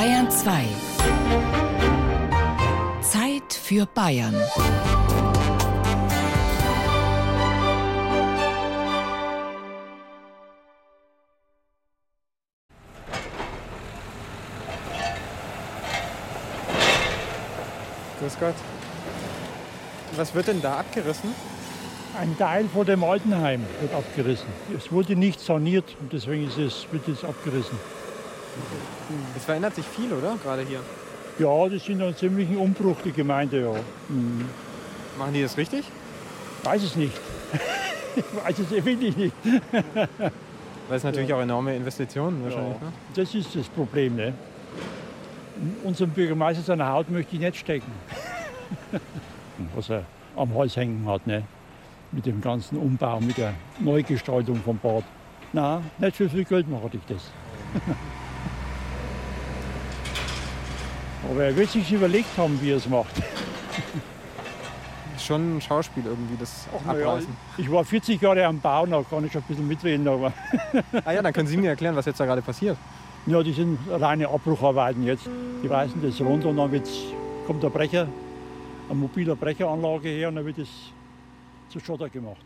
Bayern 2. Zeit für Bayern. Grüß Gott. Was wird denn da abgerissen? Ein Teil von dem Altenheim wird abgerissen. Es wurde nicht saniert und deswegen ist es, wird es abgerissen. Es verändert sich viel, oder? Gerade hier. Ja, das sind einen ziemlichen Umbruch, die Gemeinde, ja. Mhm. Machen die das richtig? Weiß es nicht. ich weiß es wirklich nicht. Weil es natürlich Ja. auch enorme Investitionen wahrscheinlich. Ja. Ne? Das ist das Problem. Ne? Unserem Bürgermeister seiner Haut möchte ich nicht stecken. Was er am Hals hängen hat, ne? mit dem ganzen Umbau, mit der Neugestaltung vom Bad. Na, nicht für viel Geld mache ich das. Aber er wird sich überlegt haben, wie er es macht. Ist schon ein Schauspiel irgendwie, das Na ja, ich war 40 Jahre am Bau, da kann ich schon ein bisschen mitreden. Aber Ah ja, dann können Sie mir erklären, was jetzt da gerade passiert. ja, die sind reine Abbrucharbeiten jetzt. Die reißen das runter und dann wird's, kommt der Brecher, eine mobile Brecheranlage her und dann wird es zu Schotter gemacht.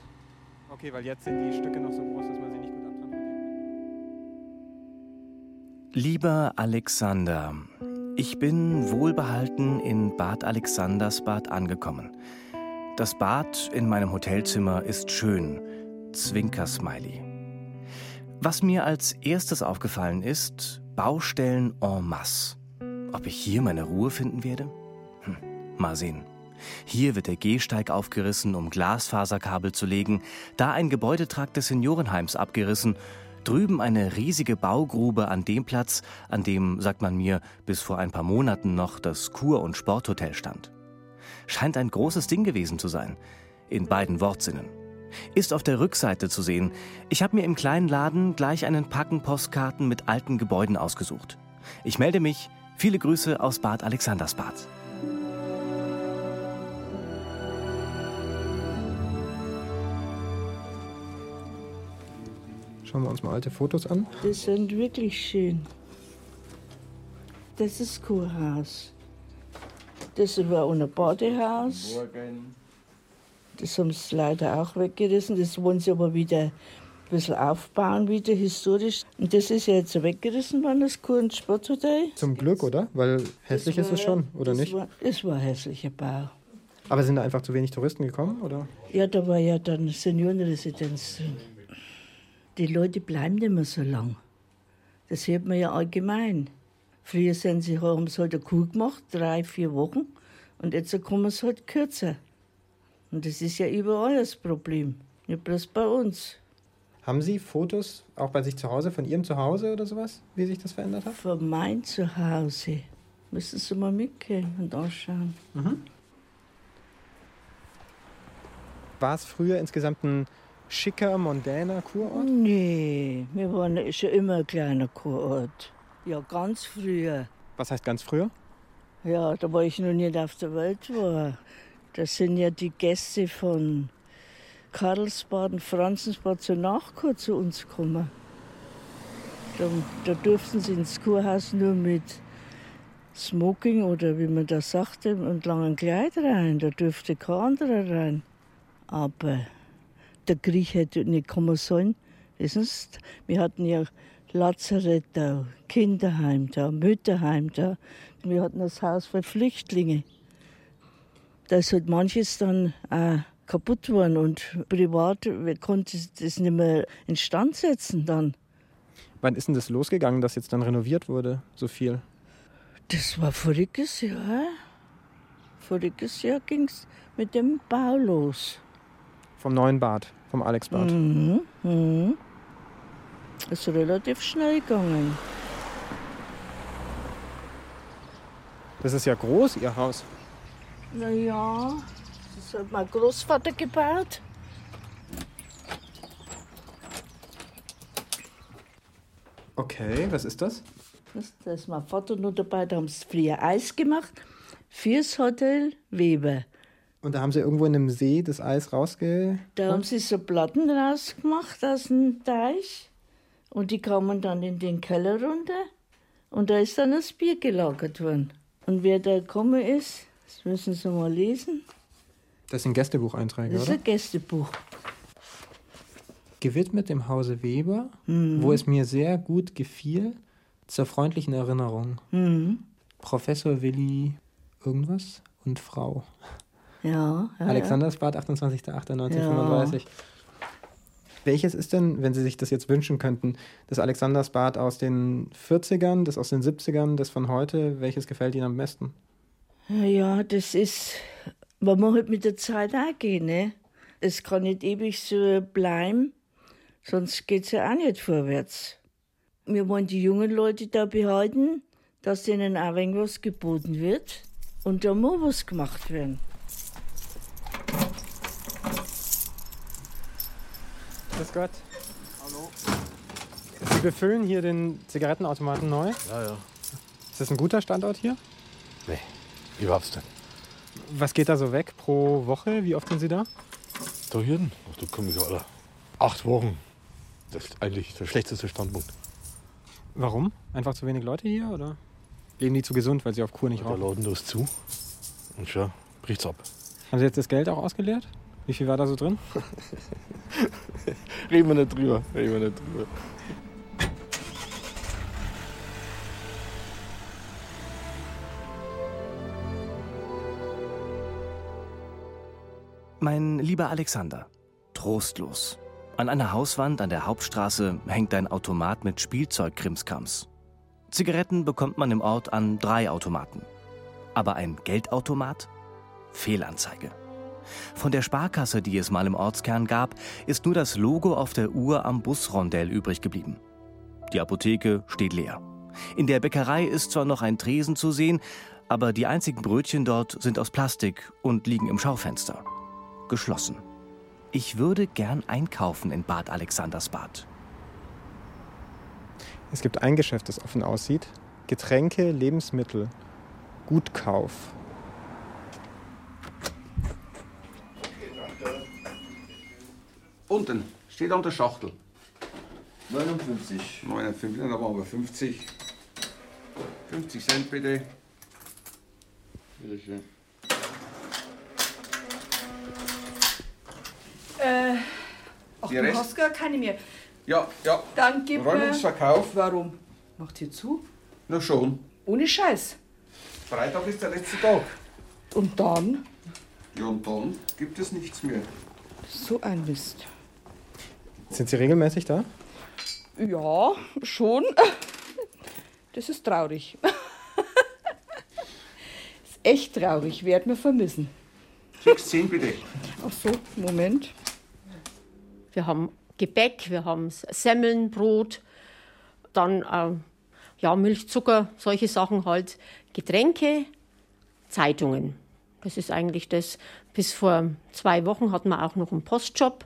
Okay, weil jetzt sind die Stücke noch so groß, dass man sie nicht gut abtransportieren Lieber Alexander, ich bin wohlbehalten in Bad Alexandersbad angekommen. Das Bad in meinem Hotelzimmer ist schön. Zwinker-Smiley. Was mir als erstes aufgefallen ist, Baustellen en masse. Ob ich hier meine Ruhe finden werde? Hm, mal sehen. Hier wird der Gehsteig aufgerissen, um Glasfaserkabel zu legen, da ein Gebäudetrakt des Seniorenheims abgerissen, drüben eine riesige Baugrube an dem Platz, an dem, sagt man mir, bis vor ein paar Monaten noch das Kur- und Sporthotel stand. Scheint ein großes Ding gewesen zu sein, in beiden Wortsinnen. Ist auf der Rückseite zu sehen. Ich habe mir im kleinen Laden gleich einen Packen Postkarten mit alten Gebäuden ausgesucht. Ich melde mich. Viele Grüße aus Bad Alexandersbad. Schauen wir uns mal alte Fotos an. Die sind wirklich schön. Das ist Kurhaus. Das war ein Badehaus. Das haben sie leider auch weggerissen. Das wollen sie aber wieder ein bisschen aufbauen, wieder historisch. Und das ist ja jetzt weggerissen worden, das Kur- und Sporthotel. Zum Glück, oder? Weil hässlich Das ist es war- schon, oder das nicht? War, es war ein hässlicher Bau. Aber sind da einfach zu wenig Touristen gekommen, oder? Ja, da war ja dann Seniorenresidenz drin. Die Leute bleiben nicht mehr so lang. Das hört man ja allgemein. Früher sind sie, haben sie halt eine Kur gemacht, drei, vier Wochen. Und jetzt kommen sie halt kürzer. Und das ist ja überall das Problem. Nicht bloß bei uns. Haben Sie Fotos auch bei sich zu Hause, von Ihrem Zuhause oder sowas, wie sich das verändert hat? Von mein Zuhause müssen Sie mal mitgehen und anschauen. War es früher insgesamt ein schicker, mondäner Kurort? Nee, wir waren schon immer ein kleiner Kurort. Ja, ganz früher. Was heißt ganz früher? Ja, da war ich noch nicht auf der Welt war. Das sind ja die Gäste von Karlsbad und Franzensbad zur Nachkur zu uns gekommen. Da, da durften sie ins Kurhaus nur mit Smoking oder wie man das sagte, und langen Kleid rein. Da durfte kein anderer rein. Aber der Krieg hätte nicht kommen sollen. Wissen Sie, wir hatten ja Lazarett da, Kinderheim da, Mütterheim da. Wir hatten das Haus für Flüchtlinge. Da ist halt manches dann auch kaputt worden und privat wir konnten das nicht mehr instand setzen dann. Wann ist denn das losgegangen, dass jetzt dann renoviert wurde, so viel? Das war voriges Jahr. Voriges Jahr ging es mit dem Bau los. Vom neuen Bad, vom Alexbad. Mhm. Mhm. Das ist relativ schnell gegangen. Das ist ja groß, Ihr Haus. Naja, das hat mein Großvater gebaut. Okay, was ist das? Das, da ist mein Vater noch dabei, da haben sie früher Eis gemacht. Fürs Hotel Weber. Und da haben Sie irgendwo in einem See das Eis rausge... Da haben sie so Platten rausgemacht aus dem Teich. Und die kamen dann in den Keller runter. Und da ist dann das Bier gelagert worden. Und wer da gekommen ist, das müssen Sie mal lesen. Das sind Gästebucheinträge, Das ist oder? ein Gästebuch. Gewidmet dem Hause Weber, wo es mir sehr gut gefiel, zur freundlichen Erinnerung. Mhm. Professor Willi irgendwas und Frau. Ja, ja, Alexandersbad, 28.08.1935. Welches ist denn, wenn Sie sich das jetzt wünschen könnten, das Alexandersbad aus den 40ern, das aus den 70ern, das von heute? Welches gefällt Ihnen am besten? ja. Ja, das ist, man muss halt mit der Zeit auch gehen, ne? Es kann nicht ewig so bleiben, sonst geht's ja auch nicht vorwärts. Wir wollen die jungen Leute da behalten, dass denen auch wenig was geboten wird und da muss was gemacht werden. Grüß Gott. Hallo. Sie befüllen hier den Zigarettenautomaten neu. Ja, ja. Ist das ein guter Standort hier? Nee, überhaupt nicht. Was geht da so weg pro Woche? Wie oft sind Sie da? Da hinten, ach, da komme ich alle acht Wochen. Das ist eigentlich der schlechteste Standpunkt. Warum? Einfach zu wenig Leute hier oder? Leben die zu gesund, weil sie auf Kur nicht rauchen? Laden ist zu und schon bricht's ab. Haben Sie jetzt das Geld auch ausgeleert? Wie viel war da so drin? Reden wir nicht drüber, reden wir nicht drüber. Mein lieber Alexander, trostlos. An einer Hauswand an der Hauptstraße hängt ein Automat mit Spielzeugkrimskrams. Zigaretten bekommt man im Ort an drei Automaten. Aber ein Geldautomat? Fehlanzeige. Von der Sparkasse, die es mal im Ortskern gab, ist nur das Logo auf der Uhr am Busrondell übrig geblieben. Die Apotheke steht leer. In der Bäckerei ist zwar noch ein Tresen zu sehen, aber die einzigen Brötchen dort sind aus Plastik und liegen im Schaufenster. Geschlossen. Ich würde gern einkaufen in Bad Alexandersbad. Es gibt ein Geschäft, das offen aussieht. Getränke, Lebensmittel, Gutkauf. Unten, steht an der Schachtel. 59. 59, dann haben wir 50. 50 Cent bitte. Bitte schön. Äh, ach, Die du Rest? hast gar keine mehr. Ja, ja. Dann gib mir... Räumungsverkauf. Warum? Macht ihr zu? Na schon. Ohne Scheiß. Freitag ist der letzte Tag. Und dann? Ja, und dann gibt es nichts mehr. So ein Mist. Sind Sie regelmäßig da? Ja, schon. Das ist traurig. ist echt traurig. Werd mir vermissen. 6, 10 bitte. Ach so, Moment. Wir haben Gebäck, wir haben Semmeln, Brot, dann äh, ja, Milch, Zucker, solche Sachen halt. Getränke, Zeitungen. Das ist eigentlich das. Bis vor zwei Wochen hatten wir auch noch einen Postjob,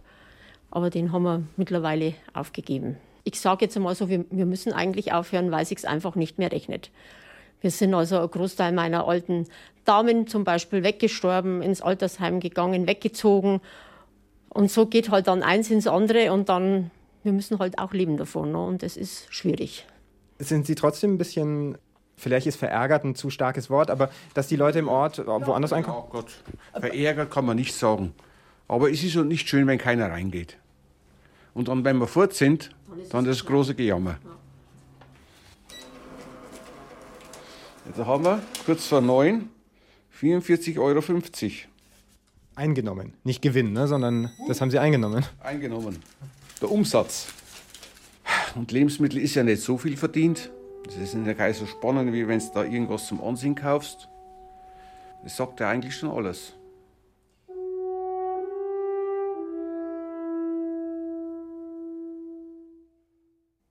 aber den haben wir mittlerweile aufgegeben. Ich sage jetzt einmal so, wir, wir müssen eigentlich aufhören, weil sich einfach nicht mehr rechnet. Wir sind also ein Großteil meiner alten Damen zum Beispiel weggestorben, ins Altersheim gegangen, weggezogen. Und so geht halt dann eins ins andere und dann, wir müssen halt auch leben davon. Ne? Und das ist schwierig. Sind Sie trotzdem ein bisschen, vielleicht ist verärgert ein zu starkes Wort, aber dass die Leute im Ort woanders einkaufen? Oh Gott, verärgert kann man nicht sagen. Aber es ist so nicht schön, wenn keiner reingeht. Und dann, wenn wir fort sind, dann das große Gejammer. Jetzt haben wir kurz vor neun 44,50 Euro Eingenommen. Nicht Gewinn, ne, sondern das haben Sie eingenommen. eingenommen. Der Umsatz. Und Lebensmittel ist ja nicht so viel verdient. Das ist ja gar nicht so spannend, wie wenn du da irgendwas zum Ansehen kaufst. Das sagt ja eigentlich schon alles.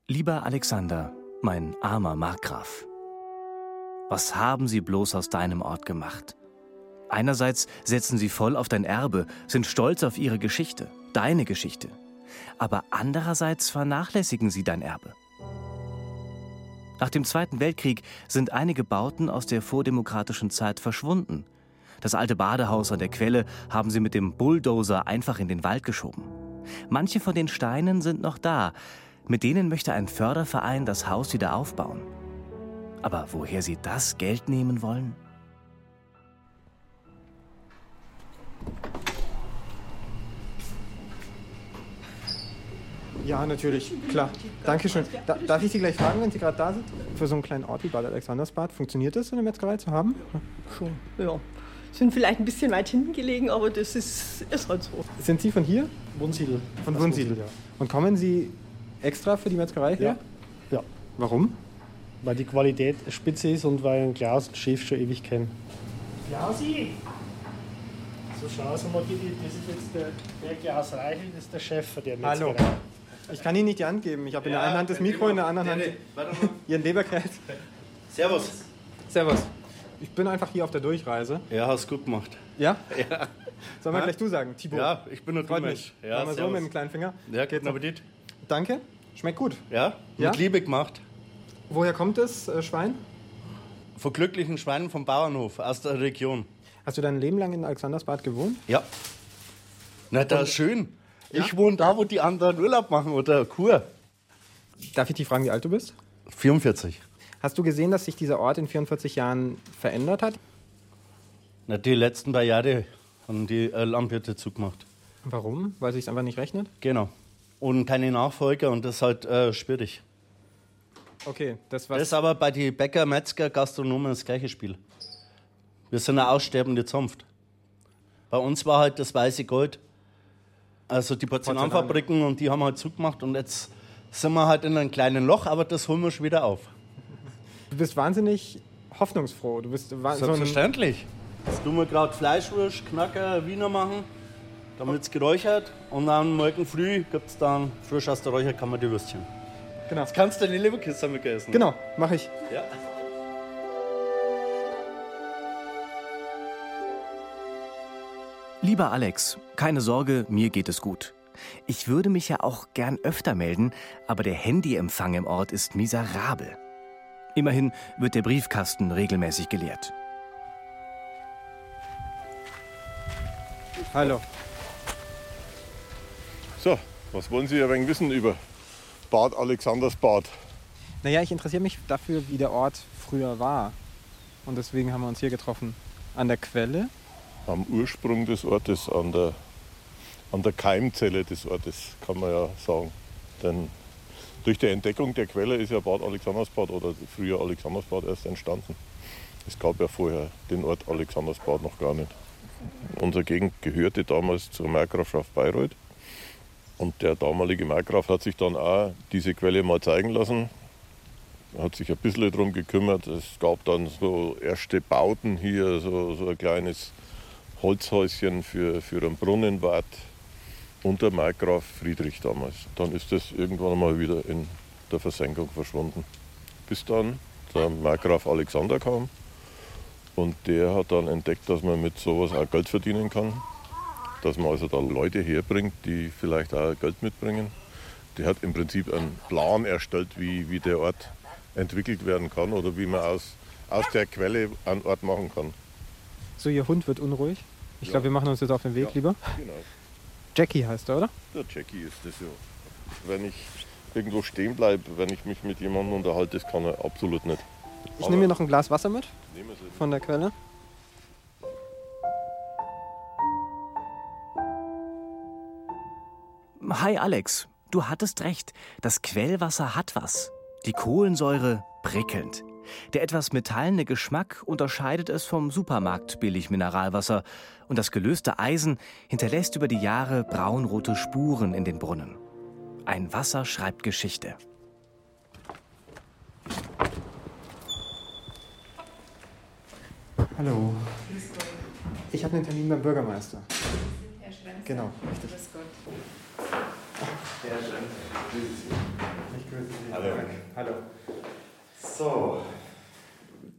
Lieber Alexander, mein armer Markgraf. Was haben sie bloß aus deinem Ort gemacht? Einerseits setzen sie voll auf dein Erbe, sind stolz auf ihre Geschichte, deine Geschichte. Aber andererseits vernachlässigen sie dein Erbe. Nach dem Zweiten Weltkrieg sind einige Bauten aus der vordemokratischen Zeit verschwunden. Das alte Badehaus an der Quelle haben sie mit dem Bulldozer einfach in den Wald geschoben. Manche von den Steinen sind noch da. Mit denen möchte ein Förderverein das Haus wieder aufbauen. Aber woher sie das Geld nehmen wollen? Ja, natürlich, klar. Dankeschön. Da, darf ich Sie gleich fragen, wenn Sie gerade da sind? Für so einen kleinen Ort wie Bad Alexandersbad, funktioniert das, so eine Metzgerei zu haben? Schon, ja. Sind vielleicht ein bisschen weit hinten gelegen, aber das ist, ist halt so. Sind Sie von hier? Wunsiedel. Von. Wunsiedel, ja. Und kommen Sie extra für die Metzgerei her? Ja. ja. Warum? Weil die Qualität spitze ist und weil Klaus, den Chef, schon ewig kenne. Klausi! So schau so mal, die, das ist jetzt der, der Klaus Reichel, das ist der Chef der Metzgerei. Hallo. Ich kann Ihnen nicht die Hand geben. Ich habe in der einen Hand das Mikro, in der anderen Hand Ihren Leberkäse. Servus. Servus. Ich bin einfach hier auf der Durchreise. Ja, hast gut gemacht. Ja? Ja. Sollen wir Ha? gleich du sagen, Thibaut? Ja, ich bin nur Freut du mich. Ja, wir so mit dem kleinen Finger. Ja, Geht's guten Appetit. Danke. Schmeckt gut. Ja, mit Ja? Liebe gemacht. Woher kommt das äh, Schwein? Von glücklichen Schweinen vom Bauernhof aus der Region. Hast du dein Leben lang in Alexandersbad gewohnt? Ja. Na, da ist schön. Ich wohne da, wo die anderen Urlaub machen oder Kur. Darf ich dich fragen, wie alt du bist? 44. Hast du gesehen, dass sich dieser Ort in 44 Jahren verändert hat? Na, die letzten paar Jahre haben die äh, Landwirte zugemacht. Warum? Weil sich einfach nicht rechnet? Genau. Und keine Nachfolger und das ist halt äh, schwierig. Okay, das war. Das ist aber bei den Bäcker, Metzger, Gastronomen das gleiche Spiel. Wir sind eine aussterbende Zunft. Bei uns war halt das weiße Gold. Also die Porzellanfabriken und die haben halt zugemacht und jetzt sind wir halt in einem kleinen Loch, aber das holen wir schon wieder auf. Du bist wahnsinnig hoffnungsfroh. Du bist wa- so Selbstverständlich. Jetzt tun wir gerade Fleischwurst, Knacker, Wiener machen, dann wird es geräuchert und am morgen früh gibt es dann frisch aus der Räucherkammer die Würstchen. Genau. Jetzt kannst du deine Leberkiste mit essen. Genau, mache ich. Ja. Lieber Alex, keine Sorge, mir geht es gut. Ich würde mich ja auch gern öfter melden, aber der Handyempfang im Ort ist miserabel. Immerhin wird der Briefkasten regelmäßig geleert. Hallo. So, was wollen Sie ein wenig wissen über Bad Alexandersbad? Naja, ich interessiere mich dafür, wie der Ort früher war. Und deswegen haben wir uns hier getroffen. An der Quelle. Am Ursprung des Ortes, an der, an der Keimzelle des Ortes, kann man ja sagen. Denn durch die Entdeckung der Quelle ist ja Bad Alexandersbad oder früher Alexandersbad erst entstanden. Es gab ja vorher den Ort Alexandersbad noch gar nicht. Unsere Gegend gehörte damals zur Markgrafschaft Bayreuth. Und der damalige Markgraf hat sich dann auch diese Quelle mal zeigen lassen. Hat sich ein bisschen darum gekümmert. Es gab dann so erste Bauten hier, so, so ein kleines Holzhäuschen für, für einen Brunnenwart unter Markgraf Friedrich damals. Dann ist das irgendwann mal wieder in der Versenkung verschwunden. Bis dann der Markgraf Alexander kam und der hat dann entdeckt, dass man mit sowas auch Geld verdienen kann. Dass man also da Leute herbringt, die vielleicht auch Geld mitbringen. Der hat im Prinzip einen Plan erstellt, wie, wie der Ort entwickelt werden kann oder wie man aus, aus der Quelle einen Ort machen kann. So, Ihr Hund wird unruhig. Ich Ja. glaube, wir machen uns jetzt auf den Weg Ja. lieber. Genau. Jackie heißt er, oder? Der Jackie ist das ja. Wenn ich irgendwo stehen bleibe, wenn ich mich mit jemandem unterhalte, das kann er absolut nicht. Ich nehme mir noch ein Glas Wasser mit von der Quelle. Hi Alex, du hattest recht. Das Quellwasser hat was. Die Kohlensäure prickelnd. Der etwas metallene Geschmack unterscheidet es vom Supermarkt billig Mineralwasser und das gelöste Eisen hinterlässt über die Jahre braunrote Spuren in den Brunnen. Ein Wasser schreibt Geschichte. Hallo. Ich habe einen Termin beim Bürgermeister. Herr Schrenzer. Genau, richtig. Grüß Gott. Sehr schön. Ich grüße Sie. Hallo. Hallo. So.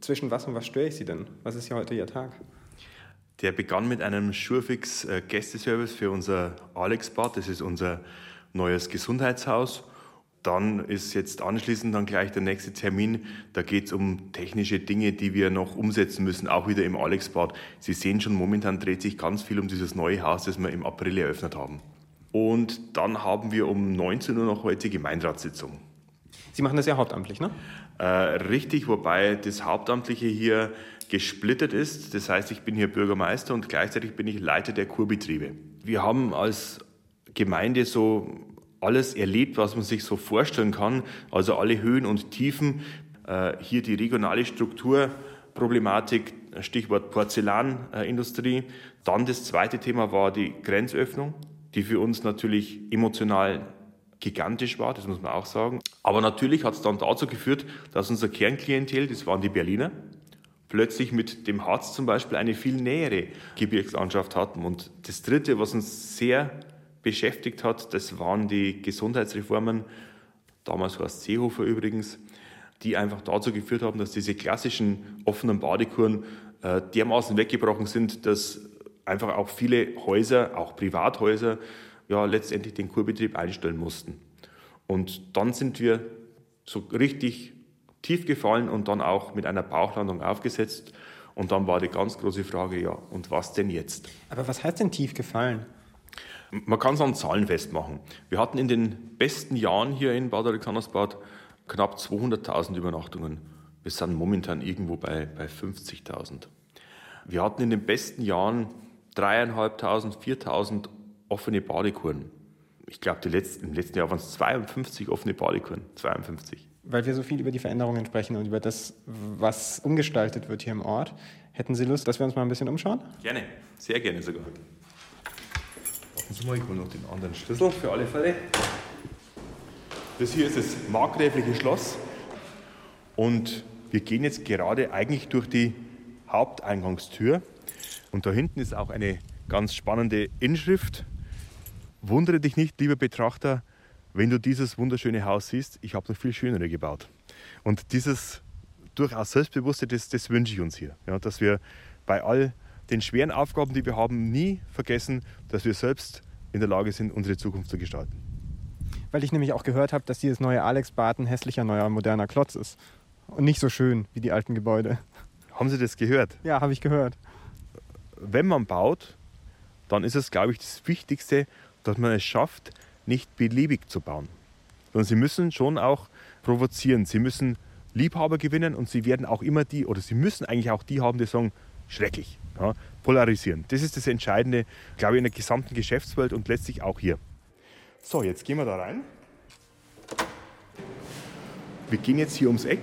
Zwischen was und was störe ich Sie denn? Was ist hier heute Ihr Tag? Der begann mit einem Schurfix äh, Gästeservice für unser Alexbad. Das ist unser neues Gesundheitshaus. Dann ist jetzt anschließend dann gleich der nächste Termin. Da geht es um technische Dinge, die wir noch umsetzen müssen, auch wieder im Alexbad. Sie sehen schon, momentan dreht sich ganz viel um dieses neue Haus, das wir im April eröffnet haben. Und dann haben wir um 19 Uhr noch heute Gemeinderatssitzung. Sie machen das ja hauptamtlich, ne? Äh, richtig, wobei das Hauptamtliche hier gesplittet ist. Das heißt, ich bin hier Bürgermeister und gleichzeitig bin ich Leiter der Kurbetriebe. Wir haben als Gemeinde so alles erlebt, was man sich so vorstellen kann, also alle Höhen und Tiefen. Äh, hier die regionale Strukturproblematik, Stichwort Porzellanindustrie. Dann das zweite Thema war die Grenzöffnung, die für uns natürlich emotional gigantisch war, das muss man auch sagen. Aber natürlich hat es dann dazu geführt, dass unser Kernklientel, das waren die Berliner, plötzlich mit dem Harz zum Beispiel eine viel nähere Gebirgslandschaft hatten. Und das Dritte, was uns sehr beschäftigt hat, das waren die Gesundheitsreformen, damals war es Seehofer übrigens, die einfach dazu geführt haben, dass diese klassischen offenen Badekuren äh, dermaßen weggebrochen sind, dass einfach auch viele Häuser, auch Privathäuser, ja letztendlich den Kurbetrieb einstellen mussten. Und dann sind wir so richtig tief gefallen und dann auch mit einer Bauchlandung aufgesetzt. Und dann war die ganz große Frage, ja, und was denn jetzt? Aber was heißt denn tief gefallen? Man kann es an Zahlen festmachen. Wir hatten in den besten Jahren hier in Bad Alexandersbad knapp 200.000 Übernachtungen. Wir sind momentan irgendwo bei, bei 50.000. Wir hatten in den besten Jahren dreieinhalbtausend, 4.000 offene Badekuren. Ich glaube, im letzten Jahr waren es 52 offene Badekuren. 52. Weil wir so viel über die Veränderungen sprechen und über das, was umgestaltet wird hier im Ort, hätten Sie Lust, dass wir uns mal ein bisschen umschauen? Gerne, sehr gerne sogar. Warten Sie mal, ich hole noch den anderen Schlüssel für alle Fälle. Das hier ist das markgräfliche Schloss und wir gehen jetzt gerade eigentlich durch die Haupteingangstür und da hinten ist auch eine ganz spannende Inschrift. Wundere dich nicht, lieber Betrachter, wenn du dieses wunderschöne Haus siehst. Ich habe noch viel schönere gebaut. Und dieses durchaus Selbstbewusste, das, das wünsche ich uns hier. Ja, dass wir bei all den schweren Aufgaben, die wir haben, nie vergessen, dass wir selbst in der Lage sind, unsere Zukunft zu gestalten. Weil ich nämlich auch gehört habe, dass dieses neue Alex-Bad hässlicher, neuer, moderner Klotz ist. Und nicht so schön wie die alten Gebäude. Haben Sie das gehört? Ja, habe ich gehört. Wenn man baut, dann ist es, glaube ich, das Wichtigste, dass man es schafft, nicht beliebig zu bauen. Sondern sie müssen schon auch provozieren. Sie müssen Liebhaber gewinnen und sie werden auch immer die, oder sie müssen eigentlich auch die haben, die sagen, schrecklich. Ja, polarisieren. Das ist das Entscheidende, glaube ich, in der gesamten Geschäftswelt und letztlich auch hier. So, jetzt gehen wir da rein. Wir gehen jetzt hier ums Eck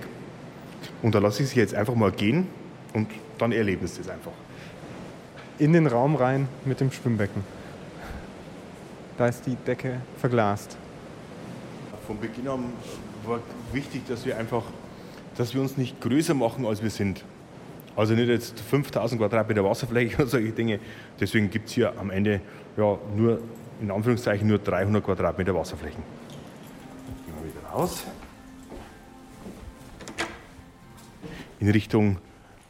und da lasse ich Sie jetzt einfach mal gehen und dann erleben Sie das einfach. In den Raum rein mit dem Schwimmbecken. Da ist die Decke verglast. Von Beginn an war wichtig, dass wir einfach, dass wir uns nicht größer machen, als wir sind. Also nicht jetzt 5000 Quadratmeter Wasserfläche oder solche Dinge. Deswegen gibt es hier am Ende ja, nur, in Anführungszeichen, nur 300 Quadratmeter Wasserflächen. Gehen wir wieder raus. In Richtung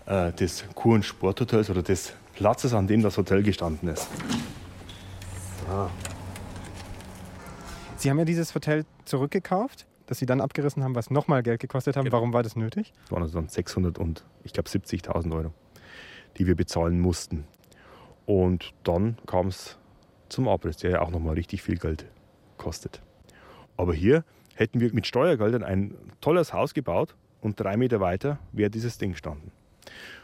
äh, des Kur- und Sporthotels oder des Platzes, an dem das Hotel gestanden ist. So. Sie haben ja dieses Hotel zurückgekauft, das Sie dann abgerissen haben, was nochmal Geld gekostet haben. Genau. Warum war das nötig? Das waren also dann 600 und ich glaube 70.000 Euro, die wir bezahlen mussten. Und dann kam es zum Abriss, der ja auch nochmal richtig viel Geld kostet. Aber hier hätten wir mit Steuergeldern ein tolles Haus gebaut und drei Meter weiter wäre dieses Ding gestanden.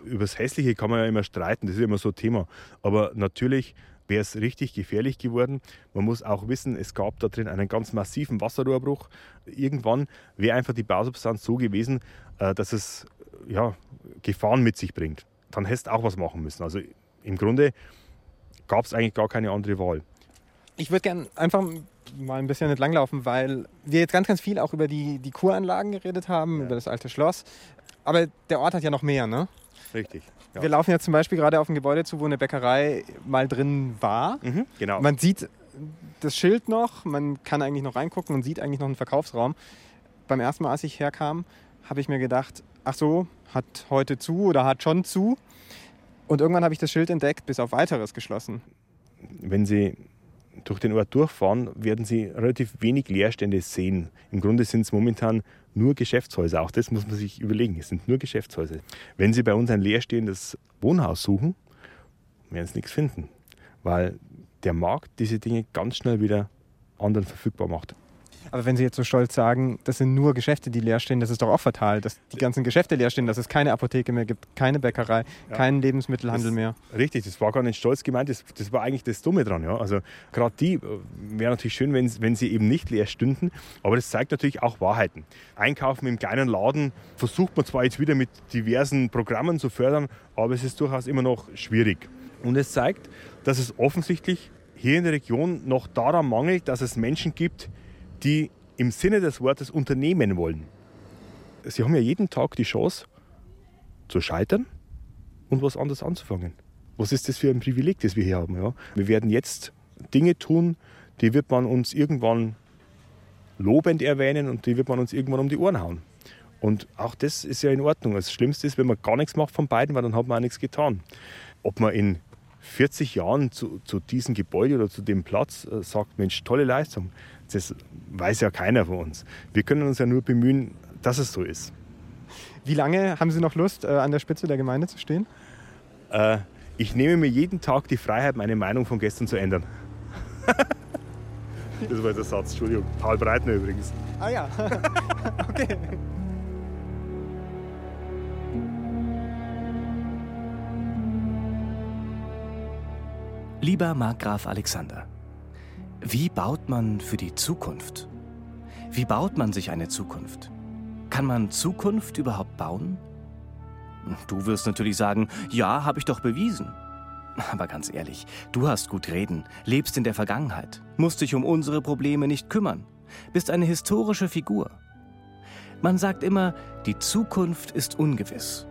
Über das Hässliche kann man ja immer streiten, das ist immer so ein Thema. Aber natürlich wäre es richtig gefährlich geworden. Man muss auch wissen, es gab da drin einen ganz massiven Wasserrohrbruch. Irgendwann wäre einfach die Bausubstanz so gewesen, äh, dass es ja, Gefahren mit sich bringt. Dann hättest du auch was machen müssen. Also im Grunde gab es eigentlich gar keine andere Wahl. Ich würde gerne einfach mal ein bisschen entlanglaufen, weil wir jetzt ganz, ganz viel auch über die, die Kuranlagen geredet haben, ja. über das alte Schloss. Aber der Ort hat ja noch mehr, ne? Richtig. Ja. Wir laufen jetzt zum Beispiel gerade auf ein Gebäude zu, wo eine Bäckerei mal drin war. Mhm, genau. Man sieht das Schild noch, man kann eigentlich noch reingucken und sieht eigentlich noch einen Verkaufsraum. Beim ersten Mal, als ich herkam, habe ich mir gedacht, ach so, hat heute zu oder hat schon zu. Und irgendwann habe ich das Schild entdeckt, bis auf weiteres geschlossen. Wenn Sie durch den Ort durchfahren, werden Sie relativ wenig Leerstände sehen. Im Grunde sind es momentan nur Geschäftshäuser. Auch das muss man sich überlegen. Es sind nur Geschäftshäuser. Wenn Sie bei uns ein leerstehendes Wohnhaus suchen, werden Sie nichts finden, weil der Markt diese Dinge ganz schnell wieder anderen verfügbar macht. Aber wenn Sie jetzt so stolz sagen, das sind nur Geschäfte, die leer stehen, das ist doch auch fatal, dass die ganzen Geschäfte leer stehen, dass es keine Apotheke mehr gibt, keine Bäckerei, ja. keinen Lebensmittelhandel das, mehr. Richtig, das war gar nicht stolz gemeint, das, das war eigentlich das Dumme dran. Ja? Also gerade die äh, wäre natürlich schön, wenn, wenn sie eben nicht leer stünden, aber das zeigt natürlich auch Wahrheiten. Einkaufen im kleinen Laden versucht man zwar jetzt wieder mit diversen Programmen zu fördern, aber es ist durchaus immer noch schwierig. Und es zeigt, dass es offensichtlich hier in der Region noch daran mangelt, dass es Menschen gibt, die im Sinne des Wortes unternehmen wollen. Sie haben ja jeden Tag die Chance zu scheitern und was anderes anzufangen. Was ist das für ein Privileg, das wir hier haben? Ja? Wir werden jetzt Dinge tun, die wird man uns irgendwann lobend erwähnen und die wird man uns irgendwann um die Ohren hauen. Und auch das ist ja in Ordnung. Das Schlimmste ist, wenn man gar nichts macht von beiden, weil dann hat man auch nichts getan. Ob man in 40 Jahren zu, zu diesem Gebäude oder zu dem Platz äh, sagt, Mensch, tolle Leistung, das weiß ja keiner von uns. Wir können uns ja nur bemühen, dass es so ist. Wie lange haben Sie noch Lust, äh, an der Spitze der Gemeinde zu stehen? Äh, ich nehme mir jeden Tag die Freiheit, meine Meinung von gestern zu ändern. das war der Satz, Entschuldigung. Paul Breitner übrigens. Ah ja, okay. Lieber Markgraf Alexander, wie baut man für die Zukunft? Wie baut man sich eine Zukunft? Kann man Zukunft überhaupt bauen? Du wirst natürlich sagen, ja, habe ich doch bewiesen. Aber ganz ehrlich, du hast gut reden, lebst in der Vergangenheit, musst dich um unsere Probleme nicht kümmern, bist eine historische Figur. Man sagt immer, die Zukunft ist ungewiss.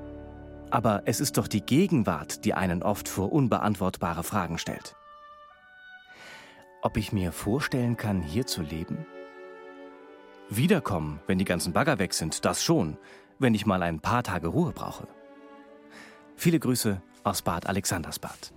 Aber es ist doch die Gegenwart, die einen oft vor unbeantwortbare Fragen stellt. Ob ich mir vorstellen kann, hier zu leben? Wiederkommen, wenn die ganzen Bagger weg sind, das schon, wenn ich mal ein paar Tage Ruhe brauche. Viele Grüße aus Bad Alexandersbad.